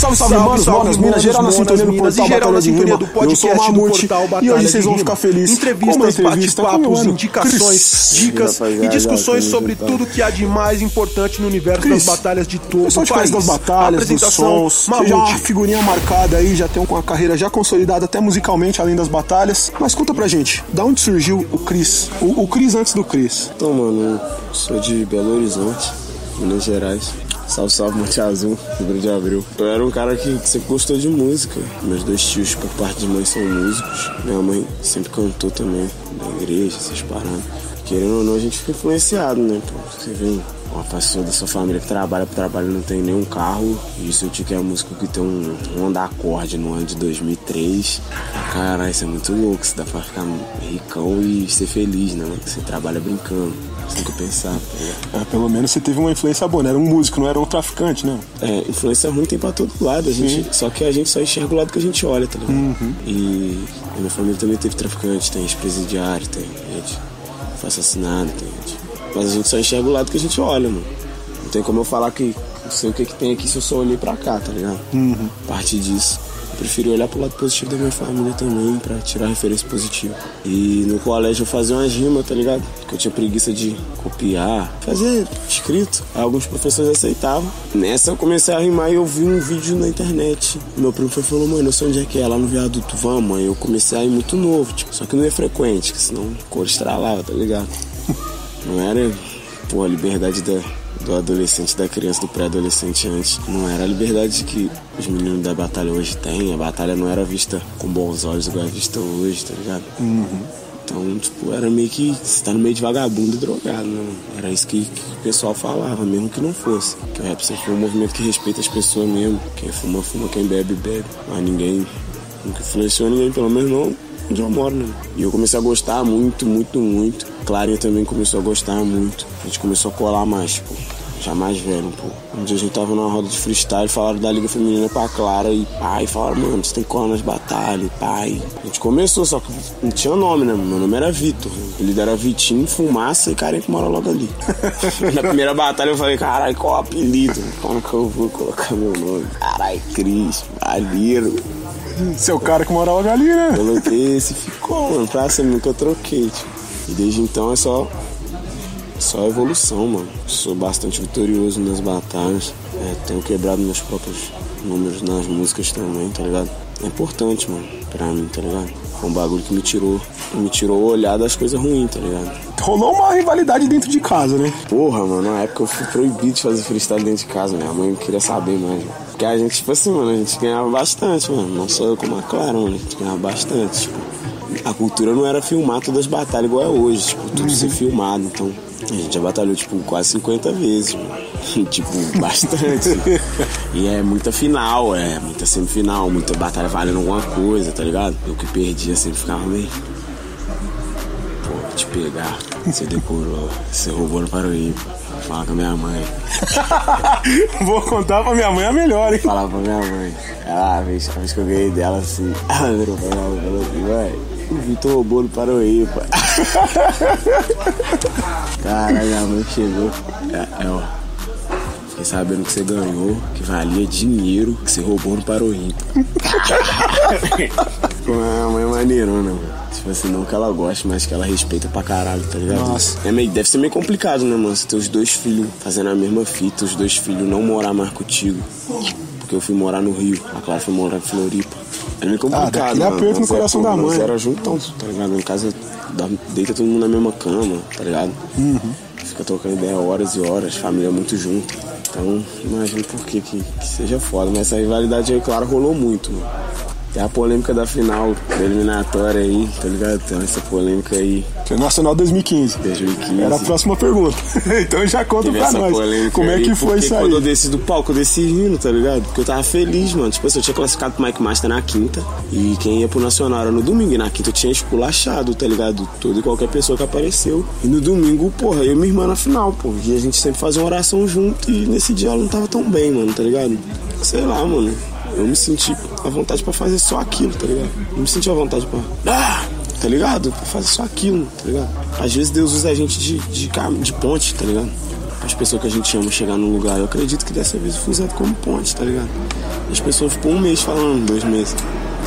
Salve, salve, Salve, manos, salve, monas, minas, manos, geral na sintonia do portal e geral na sintonia do podcast do portal e hoje vocês vão ficar felizes Entrevistas, bate-papos, indicações, Cris. dicas e discussões sobre juntão. tudo que há de mais importante no universo Cris, das batalhas de todo O pessoal o te país. das batalhas, dos sons, já uma figurinha marcada aí, já tem uma carreira já consolidada até musicalmente, além das batalhas. Mas conta pra gente, da onde surgiu o Cris? O, o Cris antes do Cris. Então, mano, eu sou de Belo Horizonte, Minas Gerais. Salve, salve, Monte Azul, Rio de Abril. Eu era um cara que, sempre gostou de música. Meus dois tios, por parte de mãe, são músicos. Minha mãe sempre cantou também, na igreja, essas paradas. Querendo ou não, a gente fica influenciado, né? Pô, você vê uma pessoa da sua família que trabalha pro trabalho não tem nenhum carro. E seu tio que é músico que tem um, um Honda Accord no ano de 2003. Caralho, isso é muito louco. Isso dá pra ficar ricão e ser feliz, né? Você trabalha brincando. Sem que pensar, tá ligado? É, pelo menos você teve uma influência boa, né? Era um músico, não era um traficante, né? É, influência ruim tem pra todo lado. A gente, só que a gente só enxerga o lado que a gente olha, tá ligado? Uhum. E a minha família também teve traficante, tem ex-presidiário, tem gente foi assassinado, tem gente. Mas a gente só enxerga o lado que a gente olha, mano. Não tem como eu falar que não sei o que, que tem aqui se eu só olhei pra cá, tá ligado? Uhum. A partir disso. Eu preferi olhar pro lado positivo da minha família também, pra tirar referência positiva. E no colégio eu fazia umas rimas, tá ligado? Que eu tinha preguiça de copiar, fazer escrito. Alguns professores aceitavam. Nessa eu comecei a rimar e eu vi um vídeo na internet. Meu primo foi falou, mano, eu sei onde é que é, lá no viaduto, vamos. Aí eu comecei a ir muito novo, tipo, só que não ia frequente, que senão cor estralava, tá ligado? Não era, pô, a liberdade da, do adolescente, da criança, do pré-adolescente antes. Não era a liberdade que os meninos da batalha hoje têm. A batalha não era vista com bons olhos igual é vista hoje, tá ligado? Então, tipo, era meio que você tá no meio de vagabundo e drogado, né? Era isso que, que o pessoal falava, mesmo que não fosse. Que o rap sempre foi um movimento que respeita as pessoas mesmo. Quem fuma, fuma, quem bebe, bebe. Mas ninguém nunca influenciou ninguém, pelo menos não onde eu moro, né? E eu comecei a gostar muito, muito, muito. Clarinha também começou a gostar muito. A gente começou a colar mais, tipo, já mais velho um pouco. Um dia a gente tava numa roda de freestyle, falaram da Liga Feminina pra Clara e pai, falaram, mano, você tem que colar nas batalhas, pai. A gente começou, só que não tinha nome, né? Meu nome era Vitor. Líder era Vitinho, Fumaça e Karen que mora logo ali. Na primeira batalha eu falei, caralho, qual o apelido? Como que eu vou colocar meu nome? Caralho, Cris, Valheiro. Seu cara que morava ali, né? Coloquei esse ficou, mano. Pra sempre nunca troquei, tipo. E desde então é só. Só evolução, mano. Sou bastante vitorioso nas batalhas. É, tenho quebrado meus próprios números nas músicas também, tá ligado? É importante, mano, pra mim, tá ligado? Foi um bagulho que me tirou. Me tirou o olhar das coisas ruins, tá ligado? Rolou uma rivalidade dentro de casa, né? Porra, mano, na época eu fui proibido de fazer freestyle dentro de casa, minha mãe queria saber mais, mano. Porque a gente, tipo assim, mano, a gente ganhava bastante, mano. Não só eu como a Clara, mano, a gente ganhava bastante, tipo. A cultura não era filmar todas as batalhas igual é hoje, tipo, tudo ser filmado, então. A gente já batalhou, tipo, quase 50 vezes, mano. tipo, bastante. e é muita final, é muita semifinal, muita batalha valendo alguma coisa, tá ligado? Eu que perdia sempre ficava meio. Pô, te pegar. Você decorou, você roubou no Paroíba. Fala com a minha mãe. Vou contar pra minha mãe a melhor, hein? Falava pra minha mãe. Ela, a vez, a vez que eu ganhei dela assim, ela virou pra ela falou assim, mãe, o Vitor roubou no Paroíba. Cara, minha mãe chegou. É, é, ó. Fiquei sabendo que você ganhou, que valia dinheiro, que você roubou no Paroíba. Pô, minha mãe é maneirona, mano. Tipo assim, não que ela goste, mas que ela respeita pra caralho, tá ligado? Nossa. É meio, deve ser meio complicado, né, mano? Você ter os dois filhos fazendo a mesma fita, os dois filhos não morar mais contigo. Porque eu fui morar no Rio, a Clara foi morar em Floripa. É meio complicado, dá aquele mano. aperto no é, coração pô, da mãe. era juntão, tá ligado? Em casa deita todo mundo na mesma cama, tá ligado? Fica trocando ideia horas e horas, família muito junto. Então, imagino por que, que, que seja foda. Mas essa rivalidade aí, claro, rolou muito, mano. Tem a polêmica da final, da eliminatória aí, tá ligado? Tem essa polêmica aí, Nacional 2015. 2015. Era a próxima pergunta. então já conta Teve pra nós. Como é aí, que foi isso quando eu aí? desci do palco, eu desci rindo, tá ligado? Porque eu tava feliz, mano. Tipo assim, eu tinha classificado pro Mike Master na quinta. E quem ia pro Nacional era no domingo. E na quinta eu tinha esculachado, tá ligado? Toda e qualquer pessoa que apareceu. E no domingo, porra, eu e minha irmã na final, pô. E a gente sempre fazia uma oração junto. E nesse dia ela não tava tão bem, mano, tá ligado? Sei lá, mano. Eu me senti à vontade pra fazer só aquilo, tá ligado? Eu me senti à vontade pra. Ah! Tá ligado? Pra fazer só aquilo, tá ligado? Às vezes Deus usa a gente de, de, de ponte, tá ligado? as pessoas que a gente ama chegar num lugar. Eu acredito que dessa vez eu fui usado como ponte, tá ligado? As pessoas ficou um mês falando, dois meses.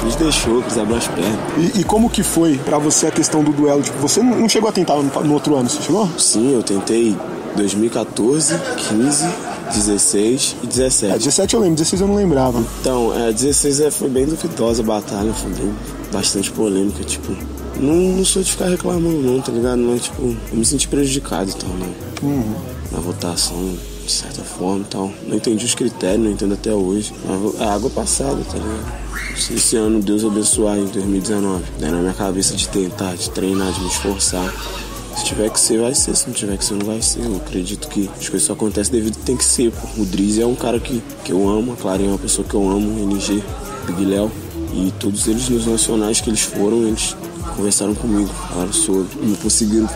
Eles deixou, quis abrir as pernas. E, e como que foi pra você a questão do duelo? Tipo, você não não chegou a tentar no, no outro ano, você chegou? Sim, eu tentei 2014, 15, 16 e É, 17. 17 eu lembro, 16 eu não lembrava. Então, é, 16 é, foi bem duvidosa a batalha, foi bem, bastante polêmica, tipo. Não, não sou de ficar reclamando não, tá ligado? Mas, tipo, eu me senti prejudicado e tal, né? Na votação, de certa forma e tal. Não entendi os critérios, não entendo até hoje. Mas É água passada, tá ligado? Se esse ano Deus abençoar em 2019, der na minha cabeça de tentar, de treinar, de me esforçar. Se tiver que ser, vai ser. Se não tiver que ser, não vai ser. Eu acredito que as coisas só acontecem devido tem que ser. Pô. O Drizzy é um cara que, que eu amo, a Clarinha é uma pessoa que eu amo, o NG, Big Léo. E todos eles nos nacionais que eles foram, eles conversaram comigo, falaram sobre. Não conseguiram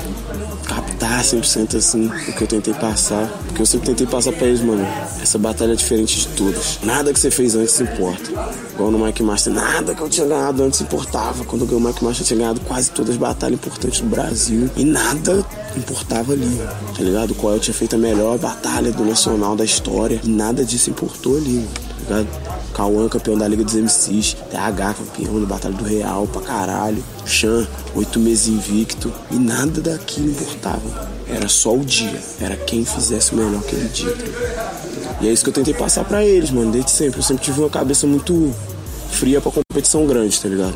captar 100% assim o que eu tentei passar. Porque eu sempre tentei passar pra eles, mano. Essa batalha é diferente de todas. Nada que você fez antes importa. Igual no Mike Master, nada que eu tinha ganhado antes importava. Quando eu ganhei o Mike Master, eu tinha ganhado quase todas as batalhas importantes do Brasil. E nada importava ali, tá ligado? Qual eu tinha feito a melhor batalha do Nacional da história. E nada disso importou ali, tá ligado? Cauã, campeão da Liga dos MCs, TH, campeão da Batalha do Real pra caralho, Chan, oito meses invicto, e nada daquilo importava. Era só o dia, era quem fizesse o melhor aquele dia. tá? E é isso que eu tentei passar pra eles, mano, desde sempre. Eu sempre tive uma cabeça muito fria pra competição grande, tá ligado?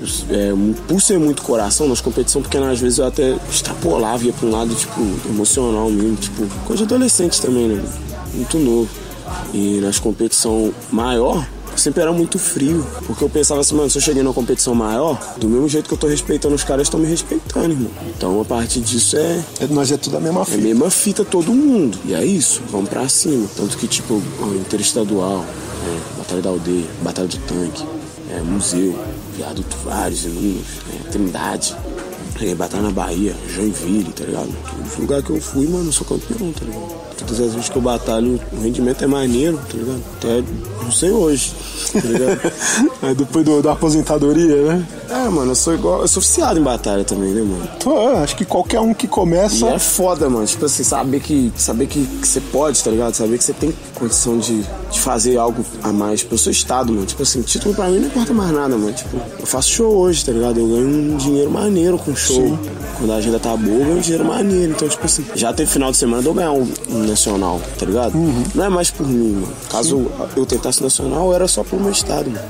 Eu- é, por ser muito coração, nas competições pequenas, às vezes eu até extrapolava, ia pra um lado, tipo, emocional mesmo, tipo, coisa de adolescente também, né? Muito novo. E nas competição maior, sempre era muito frio. Porque eu pensava assim, mano, se eu cheguei numa competição maior, do mesmo jeito que eu tô respeitando os caras, estão me respeitando, irmão. Então a partir disso é, É, nós é tudo a mesma é a fita. mesma fita todo mundo. E é isso, vamos pra cima. Tanto que, tipo, interestadual, é, Batalha da Aldeia, Batalha do Tanque, é, Museu, Viaduto vários, inúmeros, é, Trindade, é, Batalha na Bahia, Joinville, tá ligado? Todos os lugares que eu fui, mano, eu sou campeão, tá ligado? Todas as vezes que eu batalho, o rendimento é maneiro, tá ligado? Até não sei hoje, tá ligado? É, depois do- da aposentadoria, né? É, mano, eu sou igual. Eu sou oficiado em batalha também, né, mano? Tô, acho que qualquer um que E começa. é foda, mano. Tipo assim, saber que, saber que, que você pode, tá ligado? Saber que você tem condição de, de fazer algo a mais pro seu estado, mano. Tipo assim, título pra mim não importa mais nada, mano. Tipo, eu faço show hoje, tá ligado? Eu ganho um dinheiro maneiro com show. Quando a agenda tá boa, eu ganho um dinheiro maneiro. Então, tipo assim, já teve final de semana de eu ganhar um, um nacional, tá ligado? Não é mais por mim, mano. Caso eu tentasse nacional, era só pro meu estado, mano.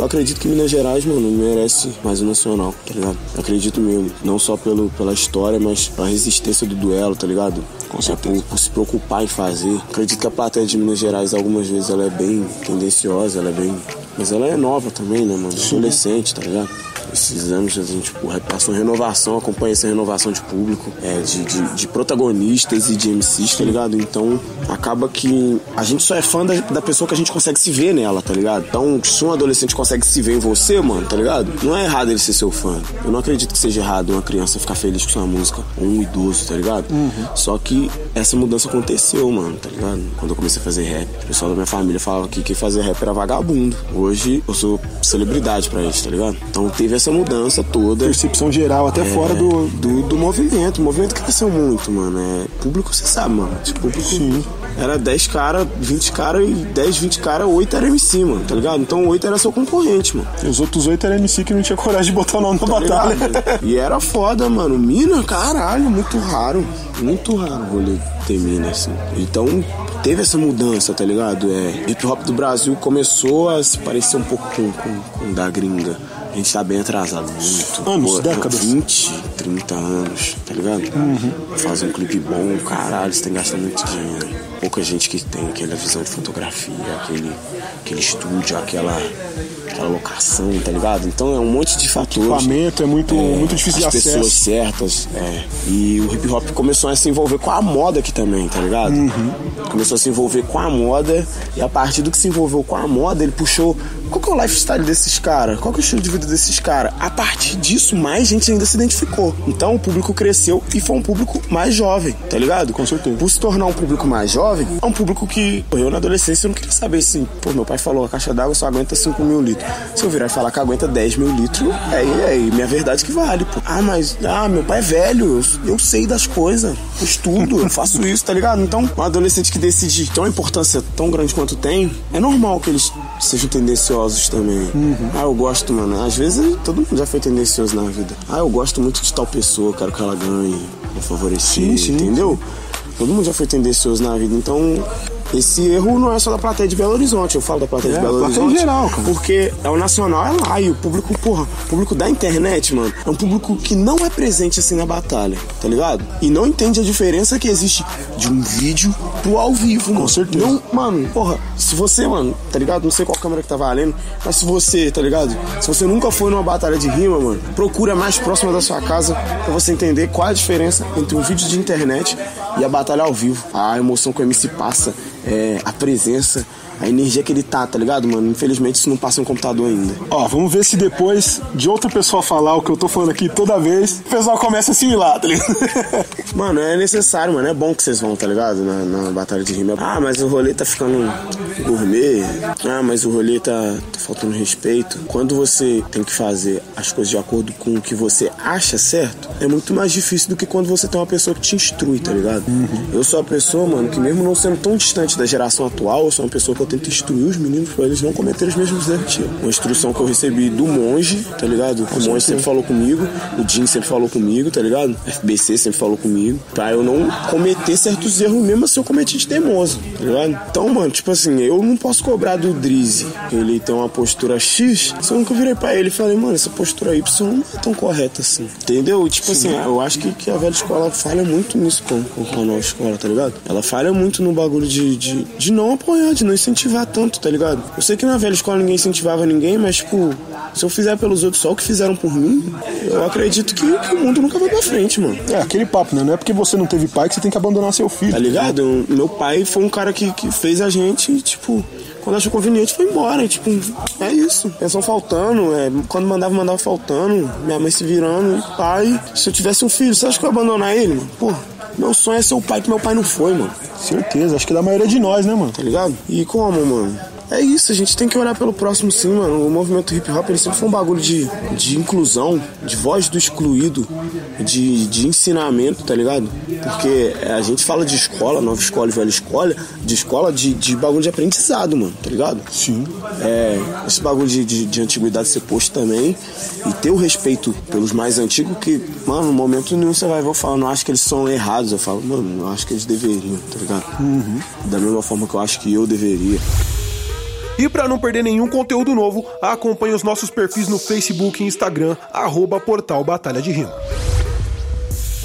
Eu acredito que Minas Gerais, mano, merece mais um nacional, tá ligado? Eu acredito mesmo. Não só pelo, pela história, mas pela resistência do duelo, tá ligado? Com certeza. Por, por se preocupar em fazer. Acredito que a plateia de Minas Gerais, algumas vezes, ela é bem tendenciosa, ela é bem. Mas ela é nova também, né, mano? Adolescente, tá ligado? Esses anos a gente passou renovação, acompanha essa renovação de público, é, de, de, de protagonistas e de MCs, tá ligado? Então acaba que a gente só é fã da, da pessoa que a gente consegue se ver nela, tá ligado? Então, se um adolescente consegue se ver em você, mano, tá ligado? Não é errado ele ser seu fã. Eu não acredito que seja errado uma criança ficar feliz com sua música, ou um idoso, tá ligado? Só que essa mudança aconteceu, mano, tá ligado? Quando eu comecei a fazer rap, o pessoal da minha família falava que quem fazia rap era vagabundo. Hoje eu sou celebridade pra eles, tá ligado? Então teve essa mudança toda. Percepção geral, até fora do. do, do movimento. O movimento que cresceu muito, mano. É, público, você sabe, mano. Tipo, público era 10 cara, 20 cara e 10, 20 cara, 8 era MC, mano, tá ligado? Então 8 era seu concorrente, mano. E os outros oito eram MC que não tinha coragem de botar o nome na Tá batalha. ligado? E era foda, mano. Mina, caralho, muito raro. Muito raro o rolê ter mina, assim. Então, teve essa mudança, tá ligado? É, hip hop do Brasil começou a se parecer um pouco com, com, com o da gringa. A gente tá bem atrasado, muito. Anos, décadas. 20, 30 anos, tá ligado? Fazer um clipe bom, caralho, você tem que gastar muito dinheiro. Pouca gente que tem aquela visão de fotografia, aquele, aquele estúdio, aquela, aquela locação, tá ligado? Então é um monte de fatores. Equipamento é muito, muito difícil de As pessoas acesso. certas, é. E o hip hop começou a se envolver com a moda aqui também, tá ligado? Uhum. Começou a se envolver com a moda e a partir do que se envolveu com a moda, ele puxou qual que é o lifestyle desses caras? Qual que é o estilo de vida desses caras? A partir disso, mais gente ainda se identificou. Então o público cresceu e foi um público mais jovem, tá ligado? Com certeza. Por se tornar um público mais jovem, é um público que eu na adolescência eu não queria saber assim, pô, meu pai falou a caixa d'água só aguenta 5 mil litros. Se eu virar e falar que aguenta 10 mil litros, é, é minha verdade que vale, pô. Ah, mas, ah, meu pai é velho, eu, eu sei das coisas, eu estudo, eu faço isso, tá ligado? Então, um adolescente que decide ter uma importância tão grande quanto tem, é normal que eles sejam tendenciosos também. Ah, eu gosto, mano. Às vezes todo mundo já foi tendencioso na vida. Ah, eu gosto muito de tal pessoa, quero que ela ganhe, vou favorecer, Sim, sim, entendeu? Todo mundo já foi tendencioso na vida, então esse erro não é só da plateia de Belo Horizonte, eu falo da plateia É, de Belo plateia Horizonte. geral, cara. Porque é o nacional é lá e o público, porra, o público da internet, mano, é um público que não é presente assim na batalha, tá ligado? E não entende a diferença que existe de um vídeo pro ao vivo, mano. Com certeza. Não, mano, porra, se você, mano, tá ligado? Não sei qual câmera que tá valendo, mas se você, tá ligado? Se você nunca foi numa batalha de rima, mano, procura mais próxima da sua casa pra você entender qual a diferença entre um vídeo de internet e a batalha ao vivo. A emoção que o MC passa, é, a presença, a energia que ele tá, tá ligado, mano? Infelizmente isso não passa no computador ainda. Ó, vamos ver se depois de outra pessoa falar o que eu tô falando aqui toda vez, o pessoal começa a assimilar, tá ligado? Mano, é necessário, mano. É bom que vocês vão, tá ligado? Na, na batalha de rima. Ah, mas o rolê tá ficando gourmet. Ah, mas o rolê tá, tá faltando respeito. Quando você tem que fazer as coisas de acordo com o que você acha certo, é muito mais difícil do que quando você tem uma pessoa que te instrui, tá ligado? Eu sou a pessoa, mano, que mesmo não sendo tão distante da geração atual, eu sou uma pessoa que eu tento instruir os meninos pra eles não cometerem os mesmos erros que eu. Uma instrução que eu recebi do monge, tá ligado? O monge sempre falou comigo, o Jim sempre falou comigo, tá ligado? FBC sempre falou comigo, pra eu não cometer certos erros mesmo se eu cometi de teimoso, tá ligado? Então, mano, tipo assim, eu não posso cobrar do Drizzy, que ele tem uma postura X, se eu nunca virei pra ele e falei, mano, essa postura Y não é tão correta assim, entendeu? Tipo assim, eu acho que, que a velha escola falha muito nisso com, com, com a nova escola, tá ligado? Ela falha muito no bagulho de, de, de não apoiar, de não incentivar tanto, tá ligado? Eu sei que na velha escola ninguém incentivava ninguém, mas, tipo, se eu fizer pelos outros só o que fizeram por mim, eu acredito que, que o mundo nunca vai pra frente, mano. É, aquele papo, né? Não é porque você não teve pai que você tem que abandonar seu filho. Tá ligado? Eu- Meu pai foi um cara que, que fez a gente, tipo, quando achou conveniente, foi embora. E, tipo, é isso. Pensão faltando, é, quando mandava, mandava faltando. Minha mãe se virando, pai. Se eu tivesse um filho, você acha que eu ia abandonar ele, mano? Pô, meu sonho é ser o pai que meu pai não foi, mano. Certeza, acho que é da maioria de nós, né, mano? Tá ligado? E como, mano? É isso, a gente tem que olhar pelo próximo sim, mano. O movimento hip hop ele sempre foi um bagulho de, de inclusão, de voz do excluído, de, de ensinamento, tá ligado? Porque a gente fala de escola, nova escola e velha escola, de escola de, de bagulho de aprendizado, mano, tá ligado? Sim. É, esse bagulho de, de, de antiguidade ser posto também e ter o respeito pelos mais antigos que, mano, no momento nenhum você vai ver eu falando, acho que eles são errados. Eu falo, mano, eu acho que eles deveriam, tá ligado? Da mesma forma que eu acho que eu deveria. E para não perder nenhum conteúdo novo, acompanhe os nossos perfis no Facebook e Instagram, arroba Portal Batalha de Rima.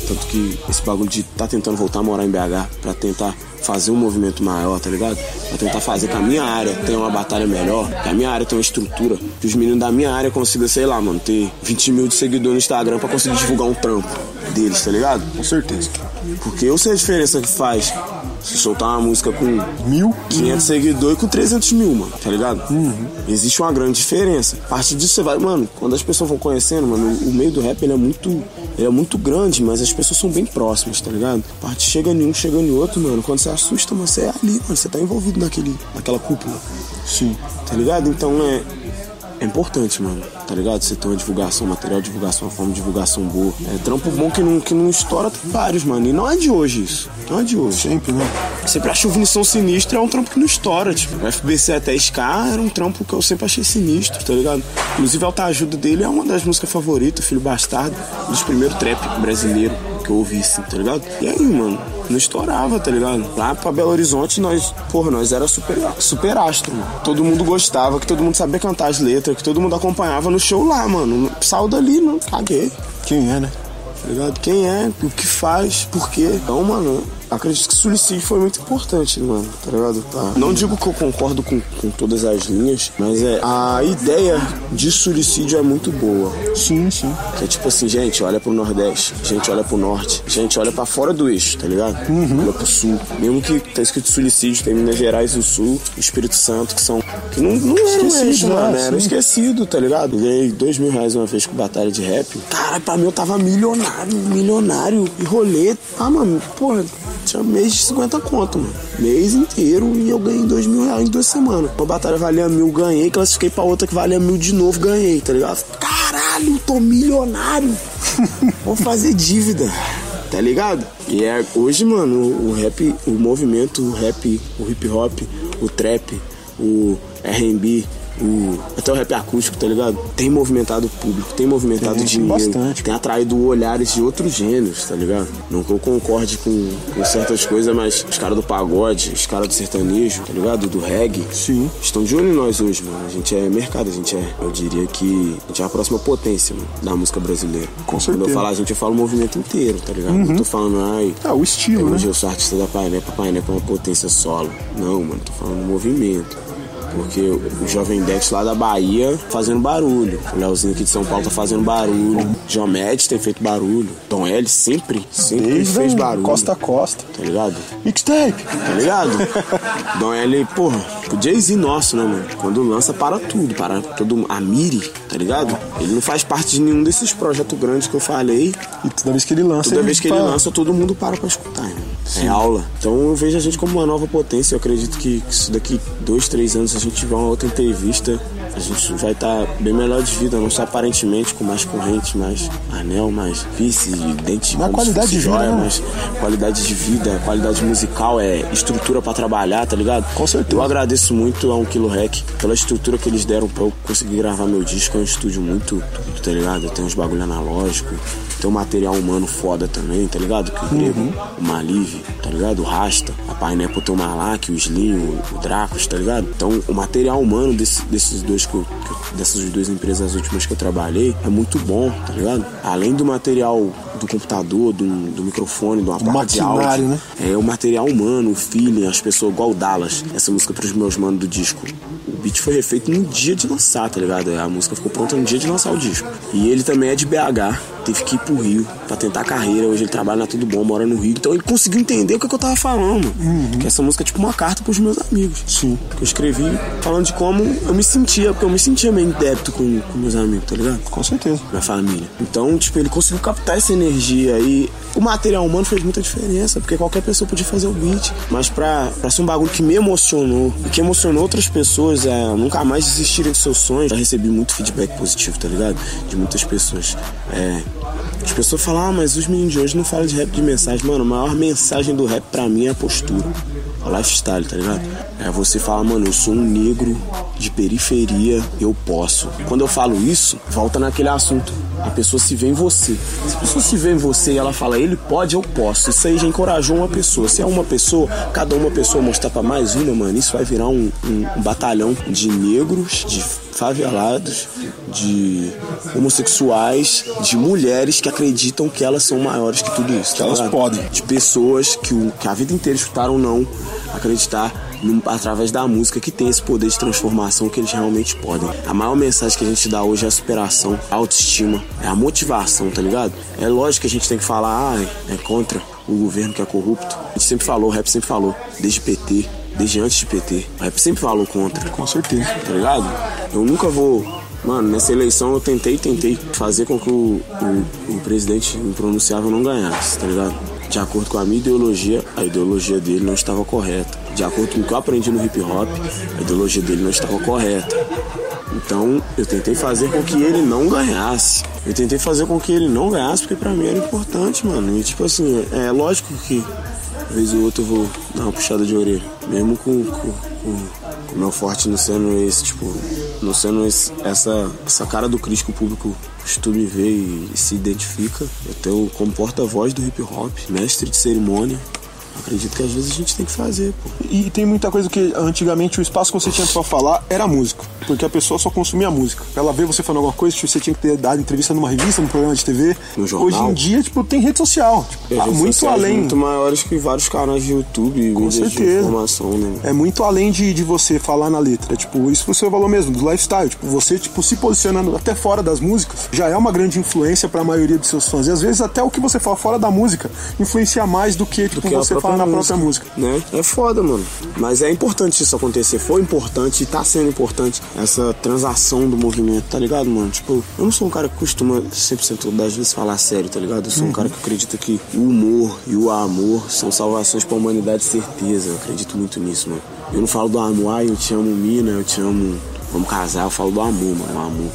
Tanto que esse bagulho de tá tentando voltar a morar em BH pra tentar fazer um movimento maior, tá ligado? Pra tentar fazer que a minha área tenha uma batalha melhor, que a minha área tenha uma estrutura, que os meninos da minha área consigam, sei lá, mano, ter 20 mil de seguidores no Instagram pra conseguir divulgar um trampo deles, tá ligado? Com certeza. Porque eu sei a diferença que faz se soltar uma música com Mil? 500 seguidores e com 300 mil, mano, tá ligado? Existe uma grande diferença. A partir disso você vai, mano, quando as pessoas vão conhecendo, mano, o meio do rap ele é muito, ele é muito grande, mas as pessoas são bem próximas, tá ligado? A parte chega em um, chega em outro, mano. Quando você assusta, mano, você é ali, mano, você tá envolvido naquele, naquela cúpula, Sim. tá ligado? Então é, é importante, mano, tá ligado? Você ter uma divulgação, material de divulgação, uma forma de divulgação boa. É trampo bom que não, que não estoura, tem vários, mano. E não é de hoje isso. Não é de hoje. Sempre, né? Sempre achei o Vinição Sinistro é um trampo que não estoura, tipo. O FBC até SK era um trampo que eu sempre achei sinistro, tá ligado? Inclusive a Alta Ajuda dele é uma das músicas favoritas, Filho Bastardo, um dos primeiros trap brasileiro que eu ouvi, assim, tá ligado? E aí, mano, não estourava, tá ligado? Lá pra Belo Horizonte, nós, porra, nós era super, super astro, mano. Todo mundo gostava, que todo mundo sabia cantar as letras, que todo mundo acompanhava no show lá, mano. Saiu dali, não, caguei Quem é, né? tá ligado? Quem é, o que faz, por quê. Então, mano, acredito que suicídio foi muito importante, mano, tá ligado? Tá. Não digo que eu concordo com, com todas as linhas, mas é a ideia de suicídio é muito boa. Sim, sim. Que é tipo assim, gente, olha pro Nordeste, gente, olha pro Norte, gente, olha pra fora do eixo, tá ligado? Olha pro Sul. Mesmo que tá escrito suicídio, tem Minas Gerais e o Sul, Espírito Santo, que são. que não, não eram Esquecido, eixo, né? mano, era esquecido, tá ligado? Ganhei dois mil reais uma vez com batalha de rap. Cara, pra mim eu tava milionário, milionário. E rolê. Ah, mano, porra, tinha mês de 50 conto, mano. Mês inteiro e eu ganhei dois mil reais em duas semanas. Uma batalha valia mil, ganhei. Classifiquei pra outra que valia mil de novo, ganhei, tá ligado? Caralho, tô milionário. Vou fazer dívida. Tá ligado? E é, hoje, mano, o, o rap, o movimento, o rap, o hip hop, o trap, o R&B, o, até o rap acústico, tá ligado? Tem movimentado o público, tem movimentado Tem, dinheiro, bastante. tem atraído olhares de outros gêneros, tá ligado? Não que eu concorde com, com certas coisas, mas os caras do pagode, os caras do sertanejo, tá ligado? Do reggae, Sim. estão de olho em nós hoje, mano. A gente é mercado, a gente é, eu diria que a gente é a próxima potência, mano, da música brasileira. Com Quando certeza. eu falo a gente, eu falo o movimento inteiro, tá ligado? Não tô falando, ai, Ah, o estilo, né? Hoje eu sou artista da Painepa, Painepa é uma potência solo. Não, mano, tô falando do movimento. Porque o Jovem Dex lá da Bahia fazendo barulho. O Leozinho aqui de São Paulo tá fazendo barulho. Jomed tem feito barulho. Tom L sempre, sempre Desde fez barulho. costa a costa. Tá ligado? Mixtape. Tá ligado? Dom L, porra, o Jay-Z nosso, né, mano? Quando lança, para tudo, para todo A Miri, tá ligado? Ele não faz parte de nenhum desses projetos grandes que eu falei. E toda vez que ele lança, Toda vez que ele tá- lança, todo mundo para pra escutar, É aula. Então eu vejo a gente como uma nova potência. Eu acredito que se daqui dois, três anos a gente tiver uma outra entrevista, a gente vai estar bem melhor de vida, não só aparentemente, com mais corrente, mais anel, mais vice, dente, se qualidade de vida, joia, né? mas qualidade de vida, qualidade musical, é estrutura pra trabalhar, tá ligado? Com certeza. Eu agradeço muito a um Kilo Rec pela estrutura que eles deram pra eu conseguir gravar meu disco. É um estúdio muito, tá ligado? Tem uns bagulho analógico, tem um material humano foda também, tá ligado? Que o Grego, o Malive, tá ligado? O Rasta, a Pineapple tem o Malak, o Slim, o, o Dracos, tá ligado? Então o material humano desse- desses dois que eu, que dessas duas empresas últimas que eu trabalhei é muito bom, tá ligado? Além do material do computador, do, do microfone, do placa de áudio, né? é o material humano, o feeling, as pessoas, igual o Dallas, essa música pros meus manos do disco. O beat foi refeito no dia de lançar, tá ligado? A música ficou pronta no dia de lançar o disco. E ele também é de BH, teve que ir pro Rio pra tentar a carreira. Hoje ele trabalha na Tudo Bom, mora no Rio. Então ele conseguiu entender o que, que eu tava falando. Que essa música é tipo uma carta pros meus amigos. Sim. Que eu escrevi falando de como eu me sentia, porque eu me sentia meio em débito com, com meus amigos, tá ligado? Com certeza. minha família. Então, tipo, ele conseguiu captar essa energia e o material humano fez muita diferença, porque qualquer pessoa podia fazer o beat, mas pra, pra ser um bagulho que me emocionou e que emocionou outras pessoas a nunca mais desistirem dos seus sonhos, eu recebi muito feedback positivo, tá ligado? De muitas pessoas. É, as pessoas falam, ah, mas os meninos de hoje não falam de rap de mensagem. Mano, a maior mensagem do rap pra mim é a postura. É o lifestyle, tá ligado? É você falar, mano, eu sou um negro de periferia, eu posso. Quando eu falo isso, volta naquele assunto. A pessoa se vê em você. Se a pessoa se vê em você e ela fala, ele pode, eu posso. Isso aí já encorajou uma pessoa. Se é uma pessoa, cada uma pessoa mostrar pra mais uma, mano, isso vai virar um, um- um batalhão de negros, de favelados, de homossexuais, de mulheres que acreditam que elas são maiores que tudo isso. tá elas ligado? podem. De pessoas que, o- que a vida inteira escutaram não acreditar através da música que tem esse poder de transformação que eles realmente podem. A maior mensagem que a gente dá hoje é a superação, a autoestima, é a motivação, tá ligado? É lógico que a gente tem que falar, ah, é contra o governo que é corrupto. A gente sempre falou, o rap sempre falou, desde PT, desde antes de PT. O rap sempre falou contra Com certeza. tá ligado? Eu nunca vou. Mano, nessa eleição eu tentei, tentei fazer com que o, o, o presidente impronunciável não ganhasse, tá ligado? De acordo com a minha ideologia, a ideologia dele não estava correta. De acordo com o que eu aprendi no hip hop, a ideologia dele não estava correta. Então eu tentei fazer com que ele não ganhasse. Eu tentei fazer com que ele não ganhasse porque pra mim era importante, mano. E tipo assim, é lógico que vez ou outra eu vou dar uma puxada de orelha. Mesmo com o meu forte não sendo esse, tipo, não sendo esse, essa, essa cara do Cris que o público costuma ver e, e se identifica. Eu tenho como porta-voz do hip hop, mestre de cerimônia. Acredito que às vezes a gente tem que fazer, pô. E tem muita coisa que antigamente o espaço que você tinha pra falar era música. Porque a pessoa só consumia música. Ela vê você falando alguma coisa, tipo, você tinha que ter dado entrevista numa revista, num programa de TV. No jornal. Hoje em dia, tipo, tem rede social. Tipo, as tá muito sociais além. Muito maiores que vários canais de YouTube, Com certeza. informação, né? É muito além de, de você falar na letra. Tipo, isso você falou mesmo, do lifestyle. Tipo, você, tipo, se posicionando até fora das músicas, já é uma grande influência pra maioria dos seus fãs. E às vezes até o que você fala fora da música influencia mais do que, tipo, que a você fala na própria música. Né? É foda, mano. Mas é importante isso acontecer. Foi importante e tá sendo importante essa transação do movimento, tá ligado, mano? Tipo, eu não sou um cara que costuma 100% das vezes falar sério, tá ligado? Eu sou um cara que acredita que o humor e o amor são salvações pra humanidade, certeza. Eu acredito muito nisso, mano. Eu não falo do amor, ah, eu te amo, mina, eu te amo, vamos casar. Eu falo do amor, mano. O amor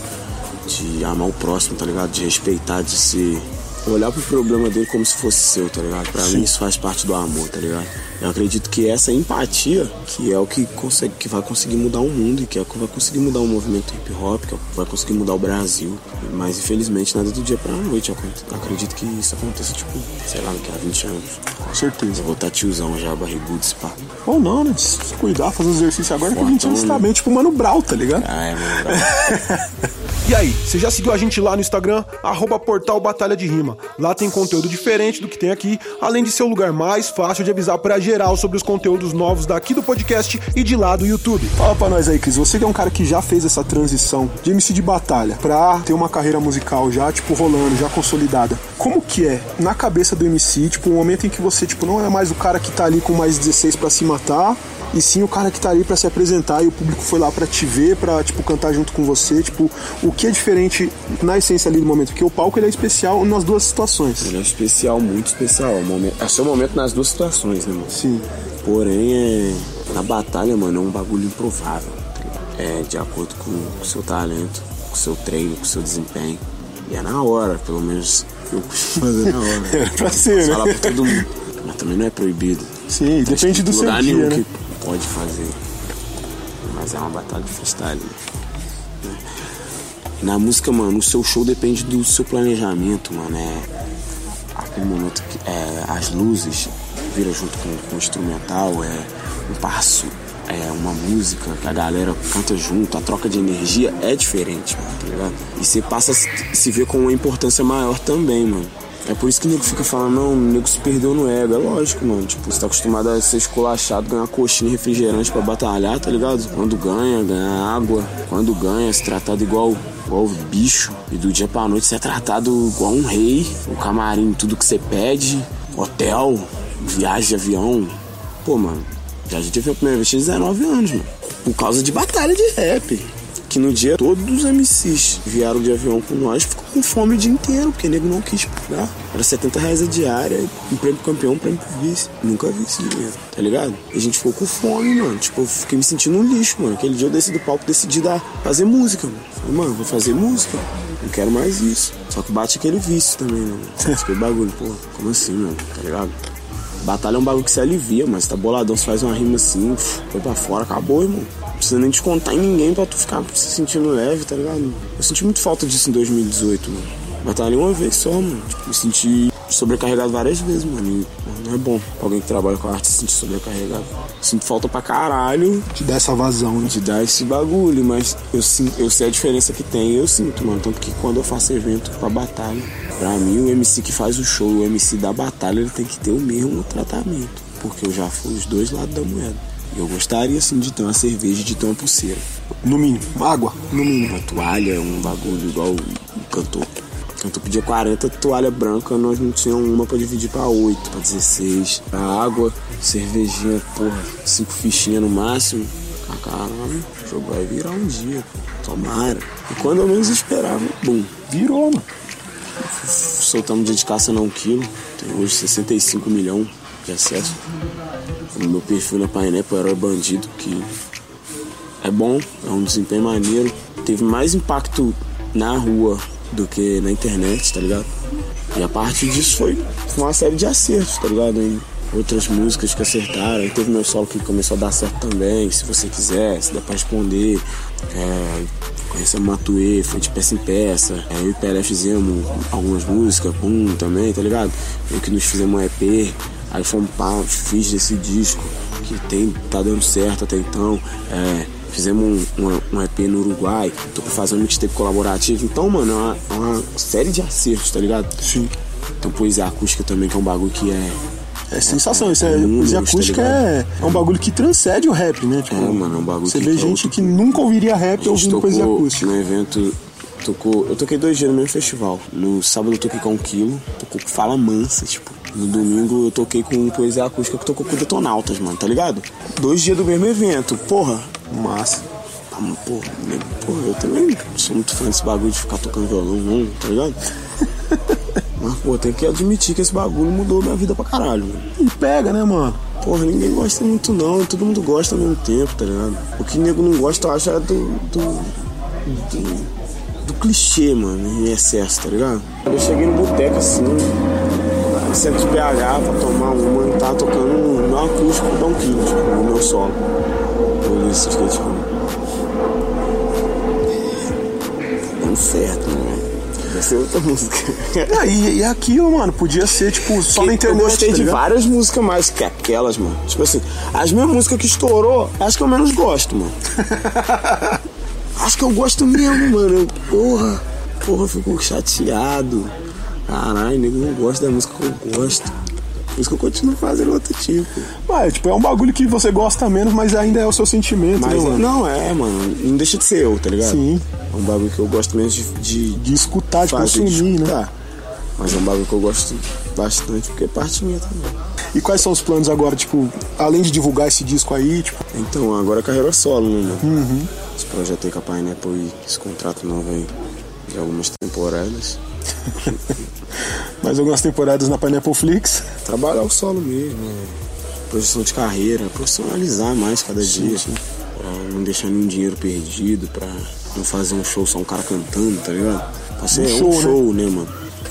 de amar o próximo, tá ligado? De respeitar, de ser. Olhar pro problema dele como se fosse seu, tá ligado? Pra mim isso faz parte do amor, tá ligado? Eu acredito que essa empatia que é o que consegue, que vai conseguir mudar o mundo e que é o que vai conseguir mudar o movimento hip hop, que é o que vai conseguir mudar o Brasil. Mas infelizmente nada do dia pra noite. Eu acredito- que isso aconteça, tipo, sei lá, daqui a 20 anos. Com certeza. Eu vou estar tiozão já, barrigudo, pá. Ou não, né? Se cuidar, fazer exercício agora, que a gente Fortão, está bem, tipo, Mano Brau, tá ligado? Ah, é, mano. E aí, você já seguiu a gente lá no Instagram, arroba portal Batalha de Rima. Lá tem conteúdo diferente do que tem aqui, além de ser o lugar mais fácil de avisar pra geral sobre os conteúdos novos daqui do podcast e de lá do YouTube. Fala pra nós aí, Cris. Você que é um cara que já fez essa transição de MC de batalha pra ter uma carreira musical já, tipo, rolando, já consolidada. Como que é, na cabeça do MC, tipo, um momento em que você, tipo, não é mais o cara que tá ali com mais 16 pra se matar, e sim o cara que tá ali pra se apresentar e o público foi lá pra te ver, pra, tipo, cantar junto com você. Tipo, o que é diferente na essência ali do momento? Porque o palco ele é especial nas duas situações. Ele é especial, muito especial. É, o momento, seu momento nas duas situações, né, mano? Sim. Porém, é, na batalha, mano, é um bagulho improvável. tá? É de acordo com o seu talento, com o seu treino, com o seu desempenho. E é na hora, pelo menos eu costumo fazer na hora. É pra ser, né? Falar pra todo mundo. Mas também não é proibido. Sim, depende do seu lugar dia, né? que pode fazer. Mas é uma batalha de freestyle. né? Na música, mano, o seu show depende do seu planejamento, mano. É aquele momento que é, as luzes viram junto com, com o instrumental, é um passo, é uma música que a galera canta junto, a troca de energia é diferente, mano, tá ligado? E você passa a se ver com uma importância maior também, mano. É por isso que o nego fica falando, não, o nego se perdeu no ego. É lógico, mano. Tipo, você tá acostumado a ser esculachado, ganhar coxinha e refrigerante pra batalhar, tá ligado? Quando ganha, ganhar água. Quando ganha, ser tratado igual, igual bicho. E do dia pra noite, você é tratado igual um rei. O camarim, tudo que você pede. Hotel, viagem de avião. Pô, mano, viagem de avião a primeira vez tinha 19 anos, mano. Por causa de batalha de rap. Que no dia todos os MCs vieram de avião com nós, ficou com fome o dia inteiro, porque nego não quis pagar. Era 70 reais a diária, um prêmio campeão, um prêmio vice. Nunca vi esse dinheiro, tá ligado? E a gente ficou com fome, mano. Tipo, eu fiquei me sentindo um lixo, mano. Aquele dia eu desci do palco decidi dar, fazer música, mano. Falei, mano, vou fazer música. Não quero mais isso. Só que bate aquele vício também, né, mano? Aquele bagulho, pô, como assim, mano? Tá ligado? Batalha é um bagulho que se alivia, mas tá boladão, você faz uma rima assim, foi pra fora, acabou, irmão. Não precisa nem descontar em ninguém pra tu ficar se sentindo leve, tá ligado? Eu senti muito falta disso em 2018, mano. Batalhei uma vez só, mano. Tipo, me senti sobrecarregado várias vezes, mano. E não é bom pra alguém que trabalha com arte se sentir sobrecarregado. Sinto falta pra caralho Te dá essa vazão, né? de dar esse bagulho, mas eu, eu sei a diferença que tem eu sinto, mano. Tanto que quando eu faço evento pra batalha, pra mim o MC que faz o show, o MC da batalha, ele tem que ter o mesmo tratamento. Porque eu já fui os dois lados da moeda. Eu gostaria, assim, de ter uma cerveja de ter uma pulseira. No mínimo. Água, no mínimo. Uma toalha, um bagulho igual o cantor. O cantor pedia 40 toalha branca, nós não tínhamos uma pra dividir pra 8, pra 16. Pra água, cervejinha, porra, cinco fichinhas no máximo. Ah, caralho, o jogo vai virar um dia, tomara. E quando eu menos esperava, bum, Virou, mano. soltamos de dedicação a um quilo. Tem hoje 65 milhões de acesso. Meu perfil na Painepo era bandido, que é bom, é um desempenho maneiro. Teve mais impacto na rua do que na internet, tá ligado? E a partir disso foi uma série de acertos, tá ligado? Em outras músicas que acertaram. Aí teve meu solo que começou a dar certo também, se você quiser, se dá pra responder. É, conhecemos Matuê, foi de peça em peça. É, eu e o PLF fizemos algumas músicas, pum, também, tá ligado? Eu que nos fizemos um EP. Aí fomos pá, fiz esse disco que tem, tá dando certo até então. É, fizemos um, um, um, EP no Uruguai, tô fazendo um mixtape colaborativo. Então, mano, é uma, é uma, série de acertos, tá ligado? Sim. Tem poesia acústica também, que é um bagulho que é. É sensação, isso é, poesia tá acústica tá é, é um bagulho que transcende o rap, né? Tipo, é, mano, é um bagulho Você que vê gente que nunca ouviria rap ouvindo poesia acústica. No evento tocou. Eu toquei dois dias no mesmo festival. No sábado eu toquei com um quilo, tocou com Fala Mansa, tipo. No domingo eu toquei com Poesia Acústica que tocou com Detonautas, mano, tá ligado? Dois dias do mesmo evento, porra, massa. Ah, porra, porra, eu também sou muito fã desse bagulho de ficar tocando violão, não, tá ligado? Mas, pô, tem que admitir que esse bagulho mudou minha vida pra caralho, mano. E pega, né, mano? Porra, ninguém gosta muito não, todo mundo gosta ao mesmo tempo, tá ligado? O que nego não gosta, eu acho, é do, do, do do clichê, mano, em excesso, tá ligado? Eu cheguei no boteco assim, centro de BH pra tomar uma e tava tocando no meu acústico um quilo, tipo, no meu solo. Olhei assim, fiquei tipo. Dando certo, né? Vai ser outra música. Ah, e, e aquilo, mano, podia ser, tipo, só na internet. Eu gostei tá de várias músicas mais que aquelas, mano. Tipo assim, as minhas músicas que estourou, acho que eu menos gosto, mano. Acho que eu gosto mesmo, mano. Eu, porra, porra, eu fico chateado. Caralho, nego não gosta da música que eu gosto. Por isso que eu continuo fazendo outro tipo. Ué, tipo, é um bagulho que você gosta menos, mas ainda é o seu sentimento, mas, né, mano? Não, é, mano. Não deixa de ser eu, tá ligado? Sim. É um bagulho que eu gosto menos de... De, de escutar, de fazer, consumir, de né? Mas é um bagulho que eu gosto bastante, porque é parte minha também. E quais são os planos agora, tipo, além de divulgar esse disco aí, tipo... Então, agora é carreira solo, né, mano? Uhum. Esse projeto aí com a Pineapple e esse contrato novo aí de algumas temporadas. Mais algumas temporadas na Pineapple Flix. Trabalhar o solo mesmo, né? projeção de carreira, profissionalizar mais cada sim, dia. Sim. Pra não deixar nenhum dinheiro perdido, pra não fazer um show só um cara cantando, tá ligado? Pra ser um show, um show né? né, mano?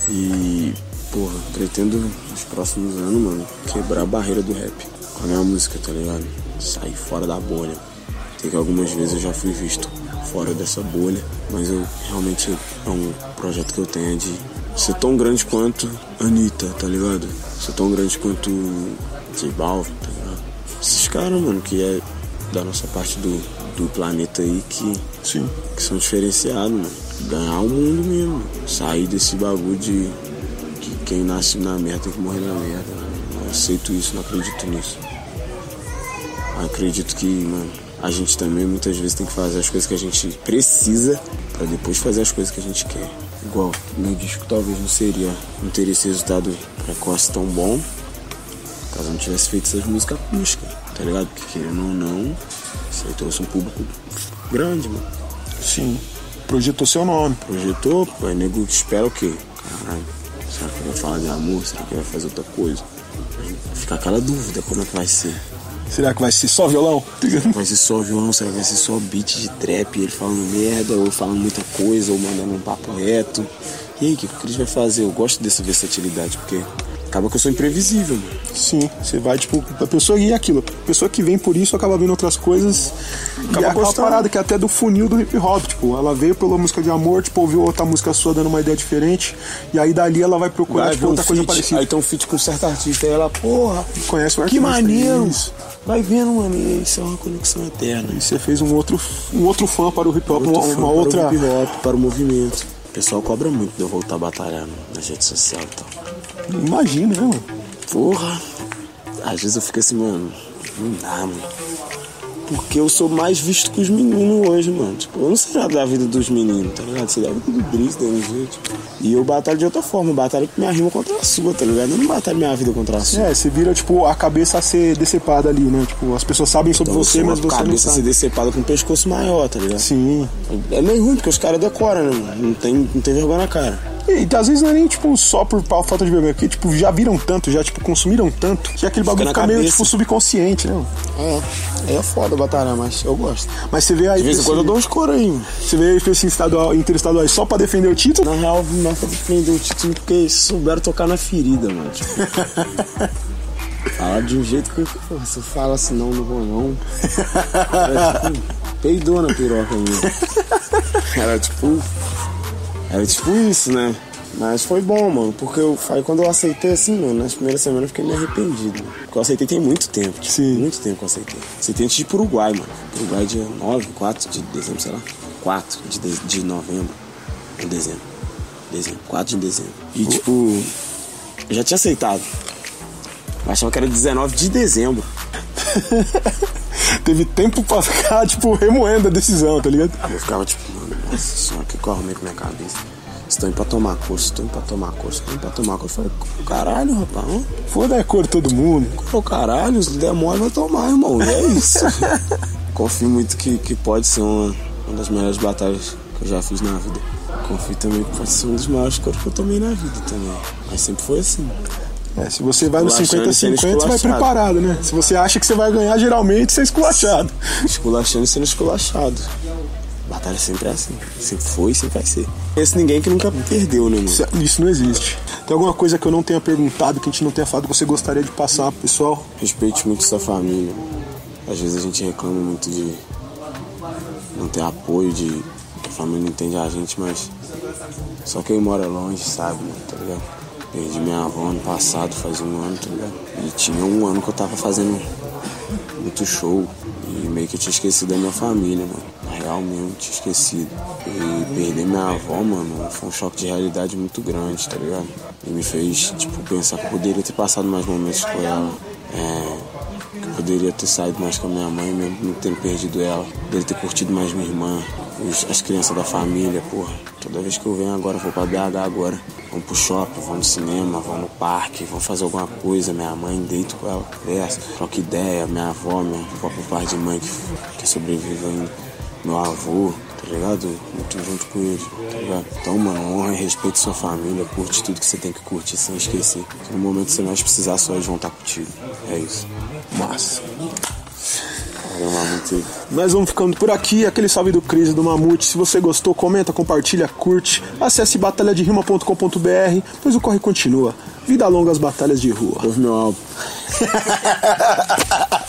E, porra, pretendo nos próximos anos, mano, quebrar a barreira do rap com a minha música, tá ligado? Sair fora da bolha. Tem que algumas vezes eu já fui visto fora dessa bolha, mas eu realmente é um projeto que eu tenho de ser tão grande quanto Anitta, tá ligado? Ser tão grande quanto J Balvin, tá ligado? Esses caras, mano, que é da nossa parte do, do planeta aí que, Sim. que são diferenciados, mano. Ganhar o mundo mesmo. Sair desse bagulho de que quem nasce na merda tem que morrer na merda. Não aceito isso, não acredito nisso. Acredito que, mano, a gente também muitas vezes tem que fazer as coisas que a gente precisa para depois fazer as coisas que a gente quer. Igual, meu disco talvez não seria, não teria esse resultado precoce tão bom caso eu não tivesse feito essas músicas acústicas, tá ligado? Porque querendo ou não, isso aí trouxe um público grande, mano. Sim. Projetou seu nome. Projetou, pô, aí nego espera o quê? Caralho, será que vai falar de amor? Será que vai fazer outra coisa? Fica aquela dúvida como é que vai ser. Será que vai ser só violão? Vai ser só violão, será que vai ser só beat de trap, ele falando merda, ou falando muita coisa, ou mandando um papo reto. E aí, o que o Cris vai fazer? Eu gosto dessa versatilidade, porque acaba que eu sou imprevisível, mano. Sim, você vai, tipo, a pessoa guia aquilo. A pessoa que vem por isso acaba vendo outras coisas. Acaba e é aquela parada que é até do funil do hip hop, tipo, ela veio pela música de amor, tipo, ouviu outra música sua dando uma ideia diferente, e aí dali ela vai procurar vai tipo, outra um coisa parecida. Aí tem um feat com um certo artista, e ela, porra, conhece o Que maneiro! Isso. Vai vendo, mano, isso é uma conexão eterna. E você fez um outro, um outro fã para o hip hop, uma, uma outra. Para o hip hop, para o movimento. O pessoal cobra muito de eu voltar a batalhar nas redes sociais e tal. Imagina, né, mano? Porra, às vezes eu fico assim, mano, não dá, mano. Porque eu sou mais visto que os meninos hoje, mano. Tipo, eu não sei nada da vida dos meninos, tá ligado? Sei da vida do Brice, da MG, tipo. E eu batalho de outra forma, eu batalho com minha rima contra a sua, tá ligado? Eu não batalho minha vida contra a sua. É, você vira, tipo, a cabeça a ser decepada ali, né? Tipo, as pessoas sabem sobre então, você, mas você não sabe. A cabeça a ser decepada com um pescoço maior, tá ligado? Sim. É meio ruim, porque os caras decoram, né, mano? Não tem, não tem vergonha na cara. E, às vezes não é nem, tipo, só por falta de vergonha, porque, tipo, já viram tanto, já, tipo, consumiram tanto, que aquele bagulho fica, fica meio, tipo, subconsciente, né? É, aí é foda batalhar, mas eu gosto. Mas você vê aí... De vez em quando eu dou uns coros aí. Você vê aí, fez esse estadual, interestadual só pra defender o título? Na real, não pra defender o título, porque souberam tocar na ferida, mano. Tipo... Falar de um jeito que você fala assim, não, não vou não. Era tipo, peidou na piroca mesmo. Era tipo era tipo isso, né? Mas foi bom, mano, porque eu, aí quando eu aceitei assim, mano, nas primeiras semanas eu fiquei meio arrependido. Mano, porque eu aceitei tem muito tempo, tipo, Sim. muito tempo que eu aceitei. Aceitei antes de ir pro Uruguai, mano. Uruguai dia 9, 4 de dezembro, sei lá. 4 de, de, de novembro. Em dezembro. Dezembro, 4 de dezembro. E tipo, eu já tinha aceitado. Eu achava que era 19 de dezembro. Teve tempo pra ficar, tipo, remoendo a decisão, tá ligado? Eu ficava tipo, mano, nossa senhora, o que eu arrumei com minha cabeça? Indo pra tomar indo pra tomar indo pra tomar curso. Eu falei, caralho, rapaz? Foda a cor todo mundo. Pô, caralho, se der mole, vai tomar, irmão. E é isso. Confio muito que, que pode ser uma, uma das melhores batalhas que eu já fiz na vida. Confio também que pode ser um dos maiores coros que eu tomei na vida também. Mas sempre foi assim. É, se você vai no Esculachando e sendo 50-50, vai preparado, né? Se você acha que você vai ganhar, geralmente você é esculachado. Esculachando e sendo esculachado. Batalha sempre é assim. Sempre foi e sempre vai ser. Esse ninguém que nunca perdeu, né, mano? Isso- Isso não existe. Tem alguma coisa que eu não tenha perguntado, que a gente não tenha falado, que você gostaria de passar pro pessoal? Respeite muito sua família. Às vezes a gente reclama muito de não ter apoio, de que a família não entende a gente, mas só quem mora longe sabe, né, tá ligado? Perdi minha avó ano passado, fazia um ano, tá ligado? E tinha um ano que eu tava fazendo muito show e meio que eu tinha esquecido da minha família, mano. Na real mesmo, eu tinha esquecido. E perder minha avó, mano, foi um choque de realidade muito grande, tá ligado? E me fez, tipo, pensar que eu poderia ter passado mais momentos com ela. É, que eu poderia ter saído mais com a minha mãe, mesmo não tendo perdido ela. Poderia ter curtido mais minha irmã, os- as crianças da família, porra. Toda vez que eu venho agora, eu vou pra BH agora. Vamos pro shopping, vamos no cinema, vamos no parque, vamos fazer alguma coisa. Minha mãe, deito com ela, conversa, troca ideia. Minha avó, minha por parte de mãe que, que sobrevive ainda. Meu avô, tá ligado? Muito junto com ele, tá ligado? Então, mano, honra e respeite sua família, curte tudo que você tem que curtir sem esquecer. Que no momento que você mais precisar, só eles vão estar contigo. É isso. Massa. Caramba, muito. Nós vamos ficando por aqui. Aquele salve do Cris do Mamute. Se você gostou, comenta, compartilha, curte. Acesse batalhaderima.com.br, pois o corre continua. Vida longa às batalhas de rua. Ouve meu álbum.